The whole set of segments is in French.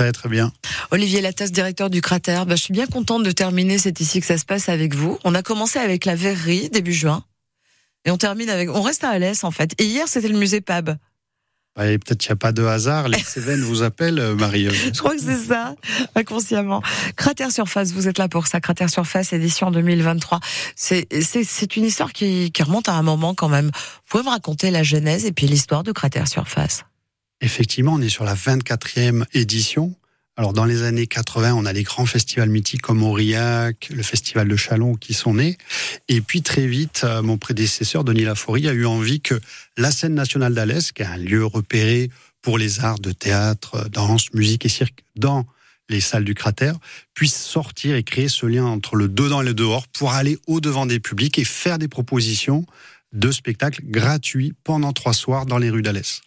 Très très bien. Olivier Latas, directeur du cratère. Bah, je suis bien contente de terminer. C'est ici que ça se passe avec vous. On a commencé avec la verrerie début juin. Et on termine avec. On reste à Alès en fait. Et hier, c'était le musée Pab. Ouais, Peut-être qu'il n'y a pas de hasard. Les Cévennes vous appellent, euh, Marie. Je crois que c'est ça, inconsciemment. Cratère Surface, vous êtes là pour ça. Cratère Surface, édition 2023. C'est, c'est, c'est une histoire qui, qui remonte à un moment quand même. Vous pouvez me raconter la genèse et puis l'histoire de Cratère Surface Effectivement, on est sur la 24e édition. Alors, dans les années 80, on a les grands festivals mythiques comme Aurillac, le festival de Chalon qui sont nés. Et puis, très vite, euh, mon prédécesseur, Denis Laforie, a eu envie que la scène nationale d'Alès, qui est un lieu repéré pour les arts de théâtre, danse, musique et cirque dans les salles du cratère, puisse sortir et créer ce lien entre le dedans et le dehors pour aller au-devant des publics et faire des propositions de spectacles gratuits pendant trois soirs dans les rues d'Alès.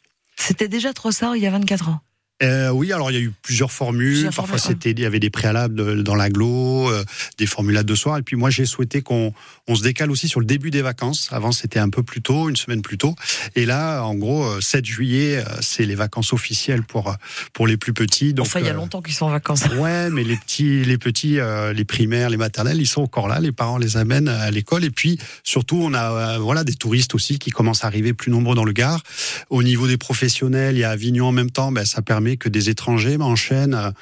C'était déjà trop ça il y a 24 ans. Euh, oui, alors il y a eu plusieurs formules. Plusieurs Parfois, c'était il y avait des préalables de- dans l'aglo, euh, des formules à deux soirs. Et puis moi, j'ai souhaité qu'on on se décale aussi sur le début des vacances. Avant, c'était un peu plus tôt, une semaine plus tôt. Et là, en gros, euh, 7 juillet, euh, c'est les vacances officielles pour pour les plus petits. Donc, enfin, il y a longtemps qu'ils sont en vacances. Ouais, mais les petits, les petits, les primaires, les maternelles, ils sont encore là. Les parents les amènent à l'école. Et puis, surtout, on a voilà des touristes aussi qui commencent à arriver plus nombreux dans le Gard. Au niveau des professionnels, il y a Avignon en même temps. Ben, ça permet que des étrangers ben,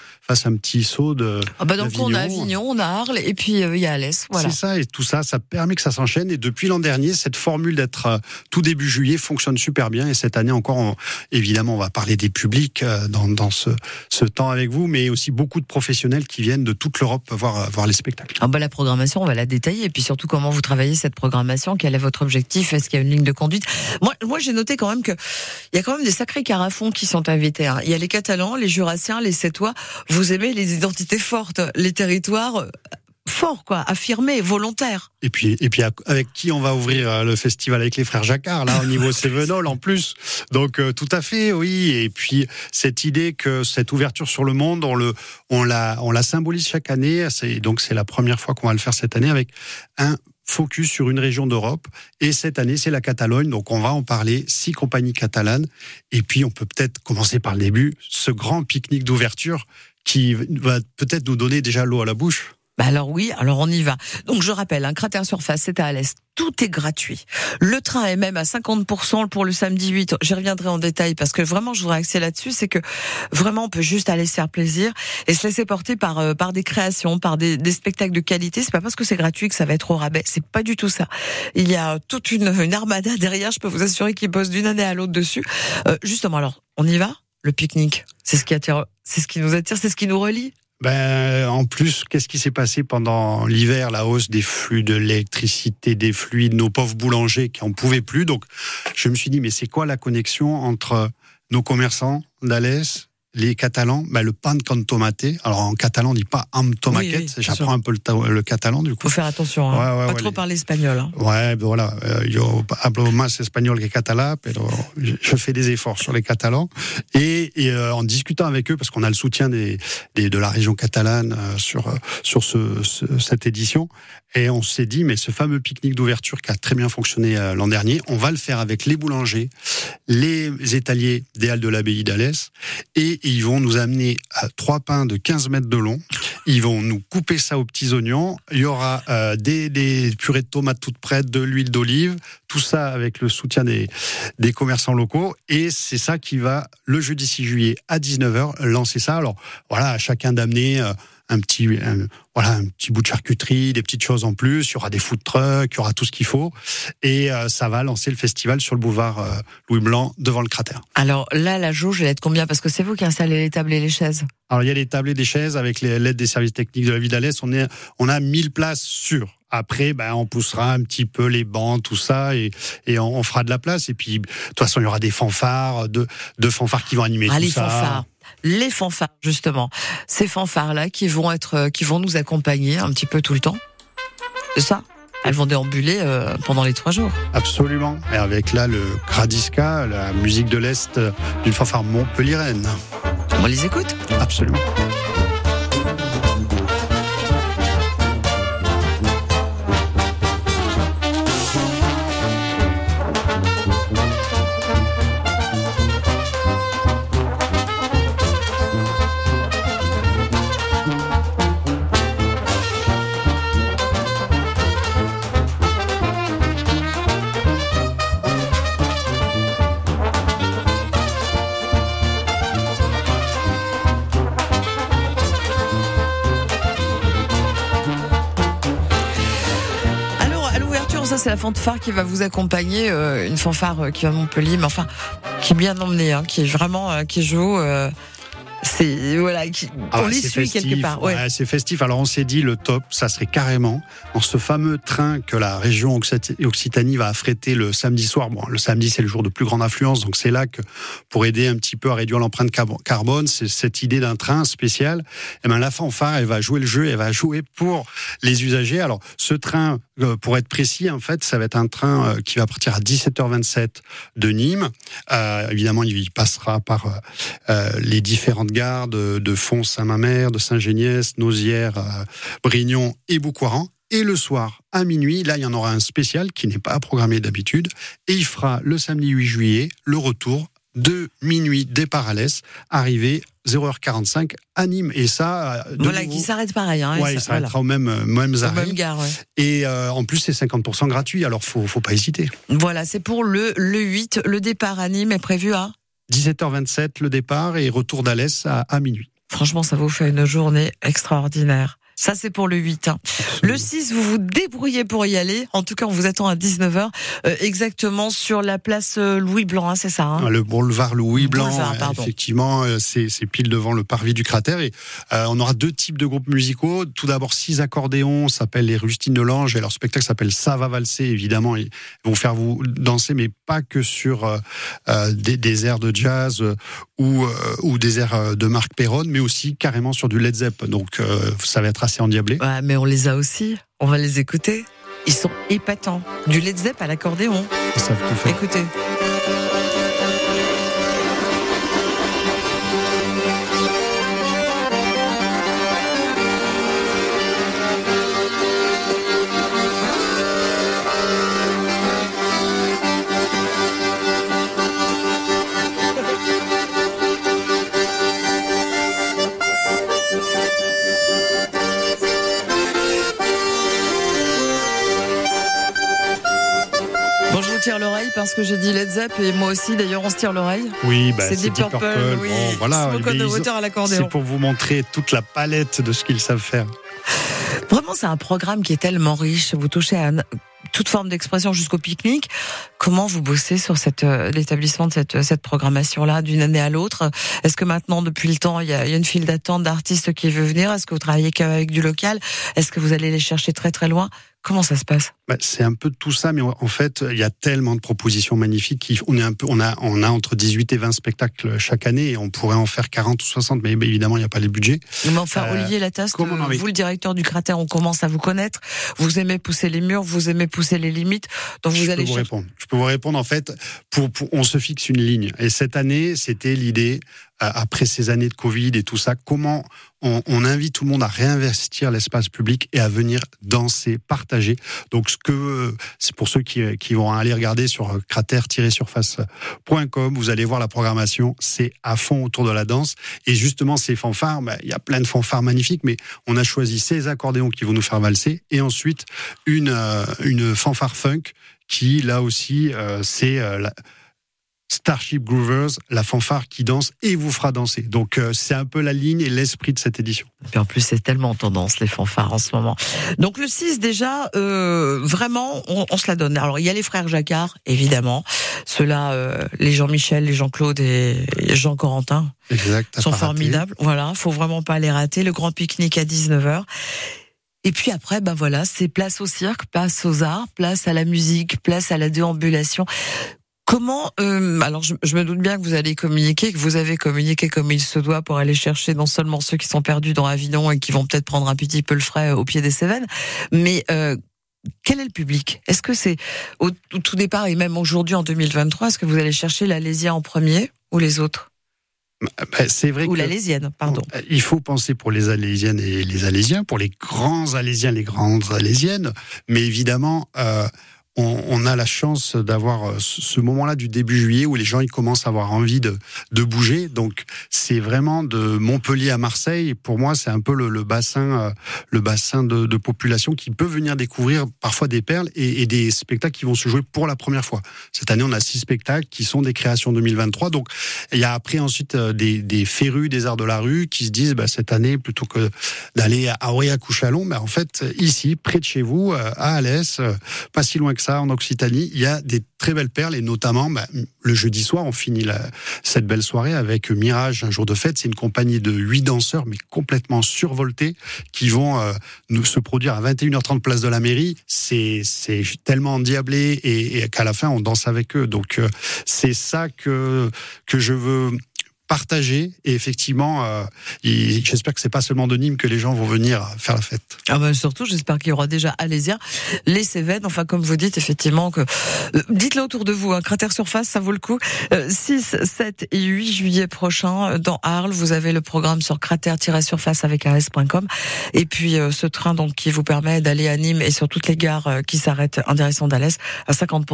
un petit saut de. Ah bah donc on a. Avignon, on a Arles et puis euh, il y a Alès. Voilà. C'est ça, et tout ça, ça permet que ça s'enchaîne. Et depuis l'an dernier, cette formule d'être euh, tout début juillet fonctionne super bien. Et cette année encore, on- évidemment, on va parler des publics euh, dans, dans ce, ce temps avec vous, mais aussi beaucoup de professionnels qui viennent de toute l'Europe voir, voir les spectacles. Ah bah la programmation, on va la détailler. Et puis surtout, comment vous travaillez cette programmation? Quel est votre objectif? Est-ce qu'il y a une ligne de conduite? Moi, moi j'ai noté quand même que il y a quand même des sacrés carafons qui sont invités. hein. Il y a les Catalans, les Jurassiens, les Sétois. Vous aimez les identités fortes, les territoires euh, forts, quoi, affirmés, volontaires. Et puis, et puis, avec qui on va ouvrir euh, le festival avec les frères Jacquard, là, au niveau Cévenol, en plus. Donc, euh, tout à fait, oui. Et puis, cette idée que cette ouverture sur le monde, on le, on la, on la symbolise chaque année. Donc, c'est la première fois qu'on va le faire cette année avec un focus sur une région d'Europe. Et cette année, c'est la Catalogne. Donc, on va en parler, six compagnies catalanes. Et puis, on peut peut-être commencer par le début, ce grand pique-nique d'ouverture qui va peut-être nous donner déjà l'eau à la bouche. Bah alors oui, alors on y va. Donc je rappelle, un cratère surface, c'est à Alès. Tout est gratuit. Le train est même à 50% pour le samedi 8. J'y reviendrai en détail parce que vraiment, je voudrais axer là-dessus. C'est que vraiment, on peut juste aller se faire plaisir et se laisser porter par euh, par des créations, par des, des spectacles de qualité. C'est pas parce que c'est gratuit que ça va être au rabais. C'est pas du tout ça. Il y a toute une, une armada derrière. Je peux vous assurer qu'ils bossent d'une année à l'autre dessus. Euh, justement, alors, on y va? Le pique-nique, c'est ce qui attire, c'est ce qui nous attire, c'est ce qui nous relie. Ben, en plus, qu'est-ce qui s'est passé pendant l'hiver La hausse des flux de l'électricité, des fluides, nos pauvres boulangers qui en pouvaient plus? Donc, je me suis dit, mais c'est quoi la connexion entre nos commerçants d'Alès, les Catalans ben, Le pan con tomate. Alors, en catalan, on dit pas am tomaquette. Oui, oui. J'apprends un peu le, ta- le catalan, du coup. Faut faire attention. Hein. Ouais, ouais, pas ouais, trop les- parler espagnol. Hein. Ouais, ben voilà. Euh, yo hablo más espagnol que catalan, pero je fais des efforts sur les Catalans. Et, et, euh, en discutant avec eux, parce qu'on a le soutien des, des- de la région catalane euh, sur euh, sur ce, ce- cette édition, et on s'est dit, mais ce fameux pique-nique d'ouverture qui a très bien fonctionné euh, l'an dernier, on va le faire avec les boulangers, les étaliers des Halles de l'Abbaye d'Alès, et ils vont nous amener à trois pains de 15 mètres de long. Ils vont nous couper ça aux petits oignons. Il y aura euh, des, purées de tomates toutes prêtes, de l'huile d'olive, tout ça avec le soutien des, des commerçants locaux. Et c'est ça qui va, le jeudi 6 juillet à 19h, lancer ça. Alors voilà, à chacun d'amener euh, un petit, un- voilà, un petit bout de charcuterie, des petites choses en plus. Il y aura des food trucks, il y aura tout ce qu'il faut. Et euh, ça va lancer le festival sur le boulevard euh, Louis Blanc devant le cratère. Alors là, la jauge, elle est de combien? Parce que c'est vous qui installez les tables et les chaises. Alors il y a les tables et des chaises avec les- l'aide des services techniques de la ville d'Alès. On, est, on a 1000 places sûres. Après, ben, on poussera un petit peu les bancs, tout ça, et, et on, on fera de la place. Et puis, de toute façon, il y aura des fanfares, deux, deux fanfares qui vont animer ah, tout les ça. fanfares. Les fanfares, justement. Ces fanfares-là qui vont être, euh, qui vont nous accompagner un petit peu tout le temps. C'est ça Elles vont déambuler euh, pendant les trois jours. Absolument. Et avec là le Gradiska, la musique de l'Est euh, d'une fanfare montpelliéraine. On les écoute Absolument. La fanfare qui va vous accompagner, euh, une fanfare qui va à Montpellier, mais enfin, qui est bien emmenée, hein, qui est vraiment, qui joue. Voilà, ah on les suit quelque part. Ouais. c'est festif. Alors on s'est dit le top, ça serait carrément dans ce fameux train que la région Occitanie va affréter le samedi soir. Bon, le samedi c'est le jour de plus grande influence, donc c'est là que pour aider un petit peu à réduire l'empreinte carbone, c'est cette idée d'un train spécial. Et eh ben la fanfare, elle va jouer le jeu, elle va jouer pour les usagers. Alors ce train, euh, pour être précis, en fait, ça va être un train euh, qui va partir à 17h27 de Nîmes. Euh, évidemment, il passera par euh, les différentes gares de, de Fons, Saint-Mamère, de Saint-Géniès, euh, Brignon et Boucoiran. Et le soir, à minuit, là, il y en aura un spécial qui n'est pas programmé d'habitude. Et il fera le samedi 8 juillet le retour de minuit départ à l'Est, arrivé 0h45 à Nîmes. Et ça. Euh, voilà, qui s'arrête pareil. Hein, ouais, il s'arrêtera au même, même arrêt. Même gare, ouais. Et euh, en plus, c'est 50% gratuit, alors faut, faut pas hésiter. Voilà, c'est pour le, le 8. Le départ à Nîmes est prévu à 17h27 le départ et retour d'Alès à, à minuit. Franchement, ça vous fait une journée extraordinaire. Ça, c'est pour le 8. Hein. Le 6, vous vous débrouillez pour y aller. En tout cas, on vous attend à 19h, euh, exactement sur la place euh, Louis Blanc, hein, c'est ça hein? Le boulevard Louis Blanc, effectivement, euh, c'est pile devant le parvis du cratère. Et on aura deux types de groupes musicaux. Tout d'abord, six accordéons, s'appellent les Rustines de l'Ange, et leur spectacle s'appelle Ça va valser, évidemment. Ils vont faire vous danser, mais pas que sur des, des, airs de jazz ou, ou des airs de Marc Perron, mais aussi carrément sur du Led Zepp. Donc, ça va être assez en endiablé. Ouais, mais on les a aussi. On va les écouter. Ils sont épatants. Du Led Zepp à l'accordéon. Écoutez. tire l'oreille parce que j'ai dit Led Zepp et moi aussi d'ailleurs on se tire l'oreille. Oui, bah, c'est Deep Purple, Purple. oui. Bon, voilà, à l'accordéon. C'est pour vous montrer toute la palette de ce qu'ils savent faire. Vraiment, c'est un programme qui est tellement riche. Vous touchez à toute forme d'expression jusqu'au pique-nique. Comment vous bossez sur cette euh, l'établissement de cette, cette programmation-là d'une année à l'autre? Est-ce que maintenant, depuis le temps, il y a, il y a une file d'attente d'artistes qui veut venir? Est-ce que vous travaillez qu'avec du local? Est-ce que vous allez les chercher très très loin? Comment ça se passe bah, C'est un peu tout ça, mais en fait, il y a tellement de propositions magnifiques. On, est un peu, on, a, on a entre 18 et 20 spectacles chaque année et on pourrait en faire 40 ou 60, mais évidemment, il n'y a pas les budgets. Mais enfin, euh, Olivier Lataste, vous, le directeur du cratère, on commence à vous connaître. Vous aimez pousser les murs, vous aimez pousser les limites. Donc vous Je allez peux vous répondre. Je peux vous répondre, en fait, pour, pour, on se fixe une ligne. Et cette année, c'était l'idée après ces années de Covid et tout ça, comment on, on invite tout le monde à réinvestir l'espace public et à venir danser, partager. Donc, ce que c'est pour ceux qui, qui vont aller regarder sur cratère-surface.com, vous allez voir la programmation, c'est à fond autour de la danse. Et justement, ces fanfares, bah, il y a plein de fanfares magnifiques, mais on a choisi ces accordéons qui vont nous faire valser et ensuite une, euh, une fanfare funk qui, là aussi, euh, c'est euh, Starship Groovers, la fanfare qui danse et vous fera danser. Donc euh, c'est un peu la ligne et l'esprit de cette édition. Et en plus c'est tellement en tendance les fanfares en ce moment. Donc le 6 déjà, euh, vraiment on, on, se la donne. Alors il y a les frères Jacquard, évidemment. Ceux-là, euh, les Jean-Michel, les Jean-Claude et Jean Corentin exact, sont formidables. Voilà, faut vraiment pas les rater. Le grand pique-nique à 19h. Et puis après, ben voilà, c'est place au cirque, place aux arts, place à la musique, place à la déambulation. Comment euh, Alors, je, me doute bien que vous allez communiquer, que vous avez communiqué comme il se doit pour aller chercher non seulement ceux qui sont perdus dans Avignon et qui vont peut-être prendre un petit peu le frais au pied des Cévennes, mais euh, quel est le public? Est-ce que c'est au, tout départ et même aujourd'hui en 2023, est-ce que vous allez chercher l'Alésien en premier ou les autres? Bah, c'est vrai Ou l'Alésienne, pardon. Il faut penser pour les Alésiennes et les Alésiens, pour les grands Alésiens, les grandes Alésiennes, mais évidemment, euh, on, a la chance d'avoir euh, ce moment-là du début juillet où les gens ils commencent à avoir envie de, bouger. Donc c'est vraiment de Montpellier à Marseille. Pour moi, c'est un peu le, bassin, euh, le bassin de, de, population qui peut venir découvrir parfois des perles et, des spectacles qui vont se jouer pour la première fois. Cette année, on a six spectacles qui sont des créations 2023. Donc il y a après ensuite euh, des, des férus des arts de la rue qui se disent bah, cette année plutôt que d'aller à Aurillac ou Chalon, bah, en fait ici près de chez vous à Alès, pas si loin que ça en Occitanie. Il y a des très belles perles et notamment bah, le jeudi soir, on finit cette belle soirée avec Mirage, un jour de fête. C'est une compagnie de huit danseurs, mais complètement survoltés, qui vont euh, nous se produire à 21h30 place de la mairie. C'est tellement endiablé et, et qu'à la fin on danse avec eux. Donc euh, c'est ça que que je veux partager et effectivement euh, j'espère que c'est pas seulement de Nîmes que les gens vont venir faire la fête. Ah ben surtout j'espère qu'il y aura déjà Alésia, les Cévennes, enfin comme vous dites effectivement que euh, dites-le autour de vous, un hein, cratère surface ça vaut le coup. 6, euh, 7 et 8 juillet prochain dans Arles, vous avez le programme sur cratère-surface avec as.com et puis ce train donc qui vous permet d'aller à Nîmes et sur toutes les gares qui s'arrêtent en direction d'Alès à 50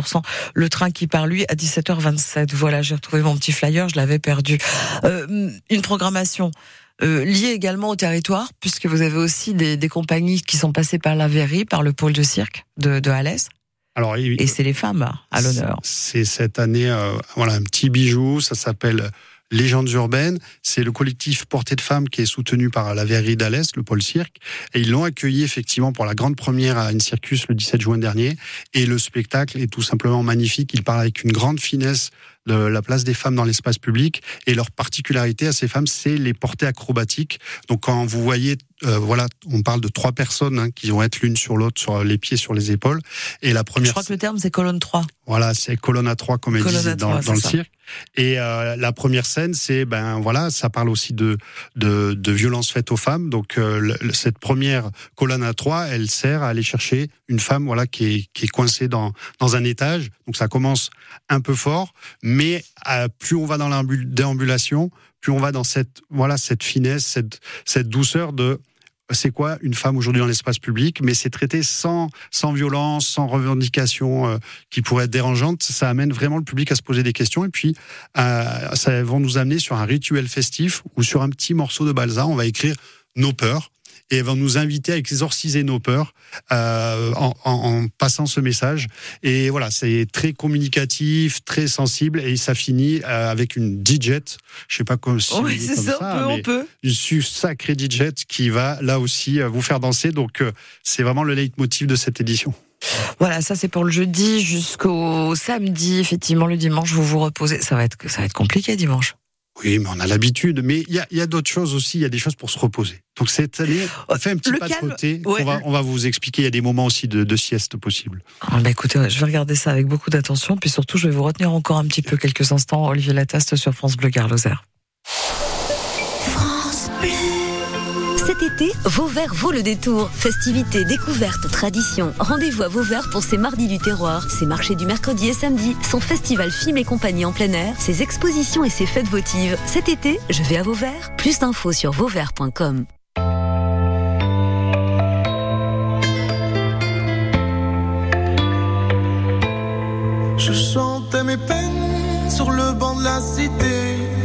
le train qui part lui à 17h27. Voilà, j'ai retrouvé mon petit flyer, je l'avais perdu. Euh, une programmation euh, liée également au territoire, puisque vous avez aussi des, des, compagnies qui sont passées par la Verrie, par le pôle de cirque de, de Alès. Alors, et c'est les femmes à l'honneur. C'est cette année, euh, voilà, un petit bijou. Ça s'appelle Légendes urbaines. C'est le collectif Portée de Femmes qui est soutenu par la Verrerie d'Alès, le pôle cirque. Et ils l'ont accueilli effectivement pour la grande première à une circus le 17 juin dernier. Et le spectacle est tout simplement magnifique. Il parle avec une grande finesse de la place des femmes dans l'espace public. Et leur particularité à ces femmes, c'est les portées acrobatiques. Donc quand vous voyez, euh, voilà, on parle de trois personnes hein, qui vont être l'une sur l'autre, sur les pieds, sur les épaules. Et la première. Je crois que le terme c'est colonne 3. Voilà, c'est colonne à 3 comme elle disait dans, dans le cirque. Et euh, la première scène, c'est ben voilà, ça parle aussi de de, de violences faites aux femmes. Donc euh, cette première colonne à 3, elle sert à aller chercher une femme voilà qui est qui est coincée dans dans un étage. Donc ça commence un peu fort, mais euh, plus on va dans la déambulation, plus on va dans cette voilà cette finesse, cette douceur de c'est quoi une femme aujourd'hui dans l'espace public, mais c'est traité sans sans violence, sans revendication euh, qui pourrait être dérangeante. Ça amène vraiment le public à se poser des questions et puis euh, ça va nous amener sur un rituel festif ou sur un petit morceau de balsa. On va écrire nos peurs et elle va nous inviter à exorciser nos peurs euh, en, en, passant ce message. Et voilà, c'est très communicatif, très sensible, et ça finit euh, avec une DJ. Je sais pas comment si oui, c'est ça, ça, on peut, Une sacrée DJ qui va là aussi euh, vous faire danser. Donc c'est vraiment le leitmotiv de cette édition. Voilà, ça c'est pour le jeudi jusqu'au samedi. Effectivement, le dimanche, vous vous reposez. Ça va être, ça va être compliqué dimanche. Oui, mais on a l'habitude. Mais il y a, d'autres choses aussi. Il y a des choses pour se reposer. Donc cette année, on fait un petit pas de côté. On, va, on va vous expliquer. Il y a des moments aussi de, de sieste possibles. Ah, bah écoutez, je vais regarder ça avec beaucoup d'attention. Puis surtout, je vais vous retenir encore un petit peu quelques instants. Olivier Lataste sur France Bleu Garloser. Cet été, Vauvert vaut le détour. Festivités, découvertes, traditions. Rendez-vous à Vauvert pour ses mardis du terroir, ses marchés du mercredi et samedi, son festival film et compagnie en plein air, ses expositions et ses fêtes votives. Cet été, je vais à Vauvert. Plus d'infos sur vauvert.com. Je chantais mes peines sur le banc de la cité.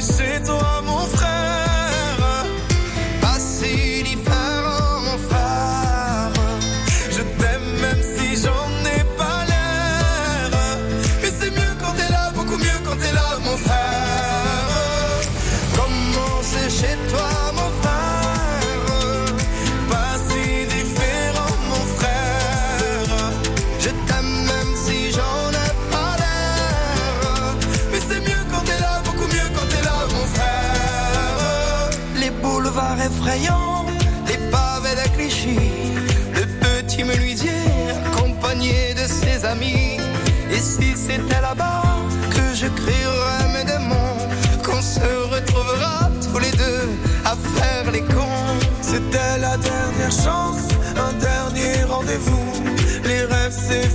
c'est chez toi, mon frère.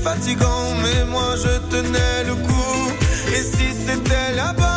Fatigant, mais moi je tenais le coup. Et si c'était là-bas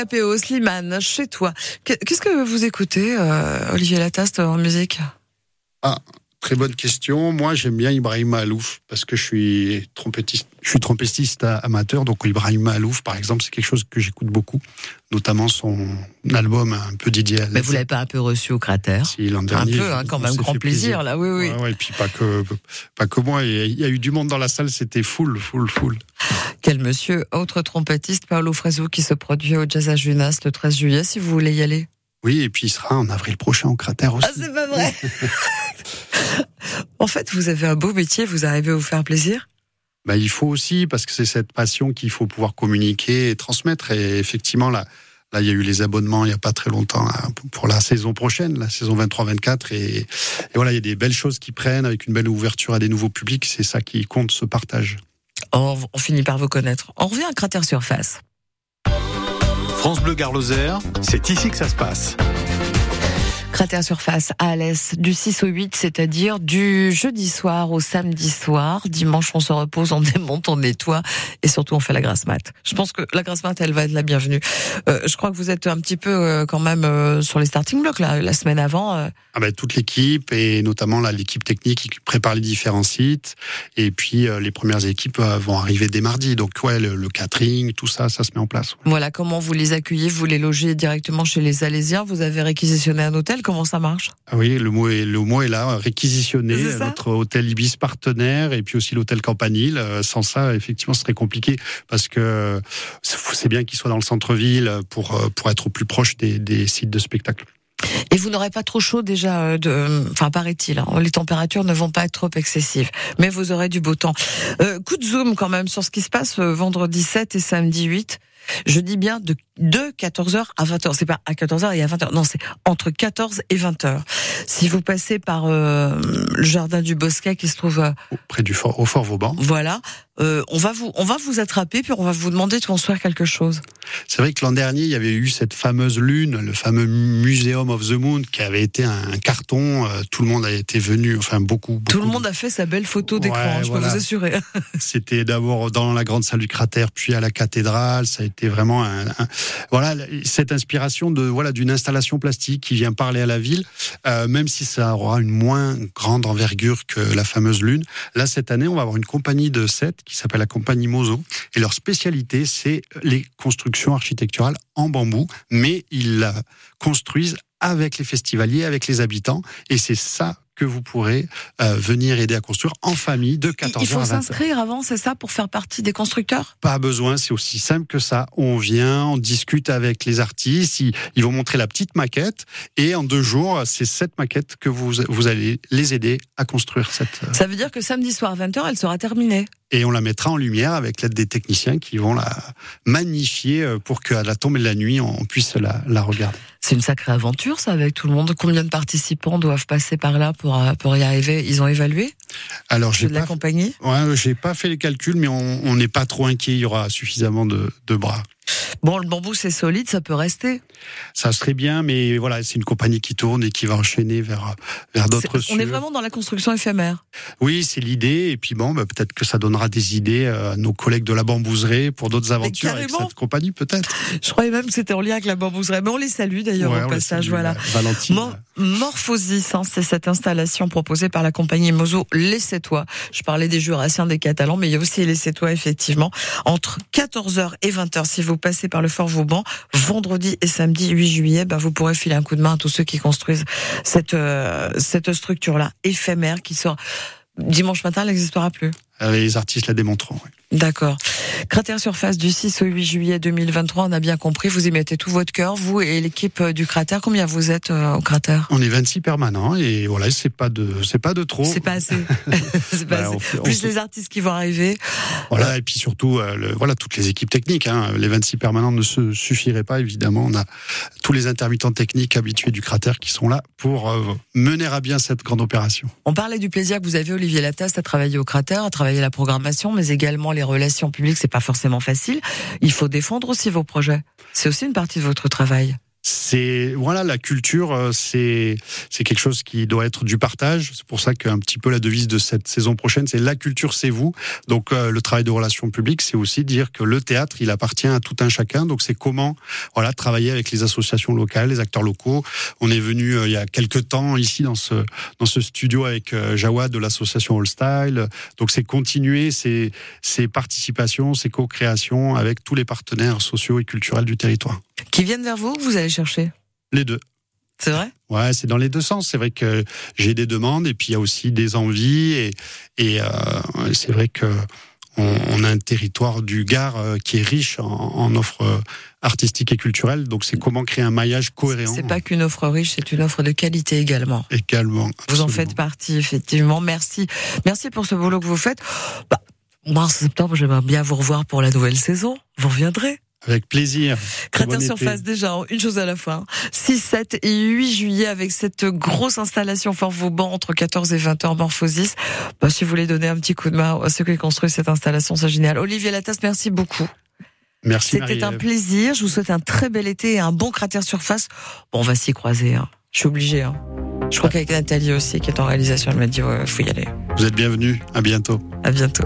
Capéo, Slimane, chez toi. Qu'est- Qu'est-ce que vous écoutez, euh, Olivier Lataste, en musique? Ah, très bonne question. Moi, j'aime bien Ibrahim Alouf parce que je suis trompettiste, je suis trompettiste amateur. Donc, Ibrahim Alouf, par exemple, c'est quelque chose que j'écoute beaucoup, notamment son album un peu dédié à Mais vous l'avez pas un peu reçu au cratère? Si, l'an Un dernier. peu, hein, quand même, grand plaisir, là, oui, oui. Ouais, ouais, et puis pas que, pas que moi. Il y a eu du monde dans la salle, c'était full, full, full. Quel monsieur, autre trompettiste, Paolo Fresu, qui se produit au Jazz à Junas le 13 juillet, si vous voulez y aller. Oui, et puis il sera en avril prochain au cratère aussi. Ah, c'est pas vrai En fait, vous avez un beau métier, vous arrivez à vous faire plaisir? Bah, il faut aussi, parce que c'est cette passion qu'il faut pouvoir communiquer et transmettre. Et effectivement, là, là, il y a eu les abonnements il n'y a pas très longtemps pour la saison prochaine, la saison 23-24. Et, et voilà, il y a des belles choses qui prennent avec une belle ouverture à des nouveaux publics. C'est ça qui compte, ce partage. on, on finit par vous connaître. On revient à Cratère Surface. France Bleu Garloser, c'est ici que ça se passe. Cratère Surface à Alès, du 6 au 8, c'est-à-dire du jeudi soir au samedi soir. Dimanche, on se repose, on démonte, on nettoie et surtout on fait la grasse mat. Je pense que la grasse mat, elle va être la bienvenue. Euh, je crois que vous êtes un petit peu euh, quand même euh, sur les starting blocks là, la semaine avant. euh. Ah bah, toute l'équipe et notamment là, l'équipe technique qui prépare les différents sites. Et puis euh, les premières équipes euh, vont arriver dès mardi. Donc ouais, le, le catering, tout ça, ça se met en place. Voilà, comment vous les accueillez Vous les logez directement chez les Alésiens Vous avez réquisitionné un hôtel Comment ça marche? Ah oui, le mot est, le mot est là, réquisitionné. Notre hôtel Ibis partenaire et puis aussi l'hôtel Campanile. Euh, Sans ça, effectivement, ce serait compliqué parce que c'est c'est bien qu'il soit dans le centre-ville pour, euh, pour être au plus proche des, des sites de spectacle. Et vous n'aurez pas trop chaud déjà, euh, de, enfin paraît-il, hein, les températures ne vont pas être trop excessives, mais vous aurez du beau temps. Euh, coup de zoom quand même sur ce qui se passe euh, vendredi 7 et samedi 8. Je dis bien de, de 14h à 20h. C'est pas à 14h et à 20h. Non, c'est entre 14 et 20h. Si vous passez par euh, le jardin du Bosquet qui se trouve euh, Près du fort, au Fort Vauban. voilà, euh, on va vous on va vous attraper puis on va vous demander de construire quelque chose. C'est vrai que l'an dernier, il y avait eu cette fameuse lune, le fameux Museum of the Moon, qui avait été un carton. Tout le monde a été venu, enfin beaucoup. beaucoup Tout le monde a fait sa belle photo d'écran, Ouais, je voilà. peux vous assurer. C'était d'abord dans la grande salle du cratère, puis à la cathédrale. Ça a été vraiment voilà cette inspiration de voilà d'une installation plastique qui vient parler à la ville, euh, même si ça aura une moins grande envergure que la fameuse lune. Là cette année, on va avoir une compagnie de sept qui s'appelle la compagnie Mozo, et leur spécialité c'est les constructions architecturales en bambou, mais ils la construisent avec les festivaliers, avec les habitants, et c'est ça que vous pourrez euh, venir aider à construire en famille de 14h Il faut à 20h. s'inscrire avant, c'est ça, pour faire partie des constructeurs? Pas besoin, c'est aussi simple que ça. On vient, on discute avec les artistes, ils, ils vont montrer la petite maquette et en deux jours, c'est cette maquette que vous, vous allez les aider à construire cette. euh, Ça veut dire que samedi soir 20h, elle sera terminée. Et on la mettra en lumière avec l'aide des techniciens qui vont la magnifier euh, pour qu'à la tombée de la nuit, on puisse la, la regarder. C'est une sacrée aventure, ça, avec tout le monde. Combien de participants doivent passer par là pour, euh, pour y arriver? Ils ont évalué? Alors, j'ai pas, ouais, j'ai pas fait les calculs, mais on on n'est pas trop inquiet. Il y aura suffisamment de, de bras. Bon, le bambou, c'est solide, ça peut rester. Ça serait bien, mais voilà, c'est une compagnie qui tourne et qui va enchaîner vers vers d'autres C'est- On est vraiment dans la construction éphémère. Oui, c'est l'idée. Et puis bon, bah, peut-être que ça donnera des idées à nos collègues de la bambouserie pour d'autres aventures avec cette compagnie, peut-être. Je croyais même que c'était en lien avec la bambouserie. Mais on les salue d'ailleurs Ouais, au passage. salue, voilà. euh, Valentine. Mo- Morphosis, hein, c'est cette installation proposée par la compagnie Mozo Laissez-toi. Je parlais des Jurassiens, des Catalans, mais il y a aussi Laissez-toi, effectivement. Entre 14h et 20h, si vous passez par le Fort Vauban, vendredi et samedi 8 juillet, bah, vous pourrez filer un coup de main à tous ceux qui construisent cette, euh, cette structure-là, éphémère, qui sera... Dimanche matin, elle n'existera plus. Les artistes la démontreront. ouais. D'accord. Cratère Surface du 6 au 8 juillet 2023, on a bien compris, vous y mettez tout votre cœur, vous et l'équipe euh, du cratère. Combien vous êtes euh, au cratère? On est 26 permanents et voilà, c'est pas de, c'est pas de trop. C'est pas assez. C'est pas Bah, assez. on fait- on Plus les artistes qui vont arriver. Voilà, et puis surtout, euh, le- voilà, toutes les équipes techniques. Hein, les 26 permanents ne se suffiraient pas, évidemment. On a tous les intermittents techniques habitués du cratère qui sont là pour euh, mener à bien cette grande opération. On parlait du plaisir que vous avez, Olivier Lataste, à travailler au cratère, à travailler la programmation, mais également les relations publiques. C'est pas forcément facile. Il faut défendre aussi vos projets. C'est aussi une partie de votre travail. C'est voilà, la culture, euh, c'est c'est quelque chose qui doit être du partage. C'est pour ça qu'un petit peu la devise de cette saison prochaine, c'est la culture, c'est vous. Donc euh, le travail de relations publiques, c'est aussi dire que le théâtre, il appartient à tout un chacun. Donc c'est comment voilà travailler avec les associations locales, les acteurs locaux. On est venu euh, il y a quelques temps ici dans ce dans ce studio avec euh, Jawad de l'association All Style. Donc c'est continuer ces ces participations, ces co-créations avec tous les partenaires sociaux et culturels du territoire. Qui viennent vers vous, vous allez chercher. Les deux. C'est vrai? Ouais, c'est dans les deux sens. C'est vrai que j'ai des demandes et puis il y a aussi des envies et, et euh, c'est vrai que on, on a un territoire du Gard euh, qui est riche en, en offres artistiques et culturelles. Donc c'est comment créer un maillage cohérent. C'est pas qu'une offre riche, c'est une offre de qualité également. également. Vous en faites partie, effectivement. Merci. Merci pour ce boulot que vous faites. Bah, mars, septembre, j'aimerais bien vous revoir pour la nouvelle saison. Vous reviendrez. Avec plaisir. Bon Cratère. Surface déjà, hein, une chose à la fois. 6, 7 et 8 juillet avec cette grosse installation Fort Vauban entre 14 et 20 heures Morphosis. Bah, si vous voulez donner un petit coup de main à ceux qui construisent cette installation, c'est génial. Olivier Latas, merci beaucoup. Merci C'était un plaisir. Je vous souhaite un très bel été et un bon Cratère Surface. Bon, on va s'y croiser. Hein. Je suis obligé. Hein. Je crois qu'avec Nathalie aussi, qui est en réalisation, elle m'a dit, ouais, faut y aller. Vous êtes bienvenue. À bientôt. À bientôt.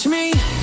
touch me.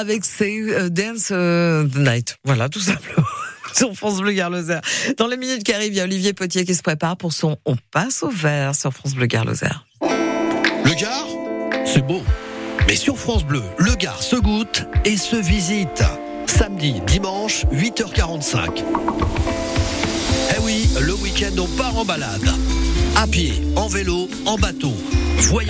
avec ses euh, Dance euh, the Night. Voilà, tout simplement sur France Bleu Garloser. Dans les minutes qui arrivent, il y a Olivier Potier qui se prépare pour son On passe au vert sur France Bleu Garloser. Le Gard, c'est beau. Mais sur France Bleu, le Gard se goûte et se visite. Samedi, dimanche, 8h45. Eh oui, le week-end, on part en balade. À pied, en vélo, en bateau. Voyage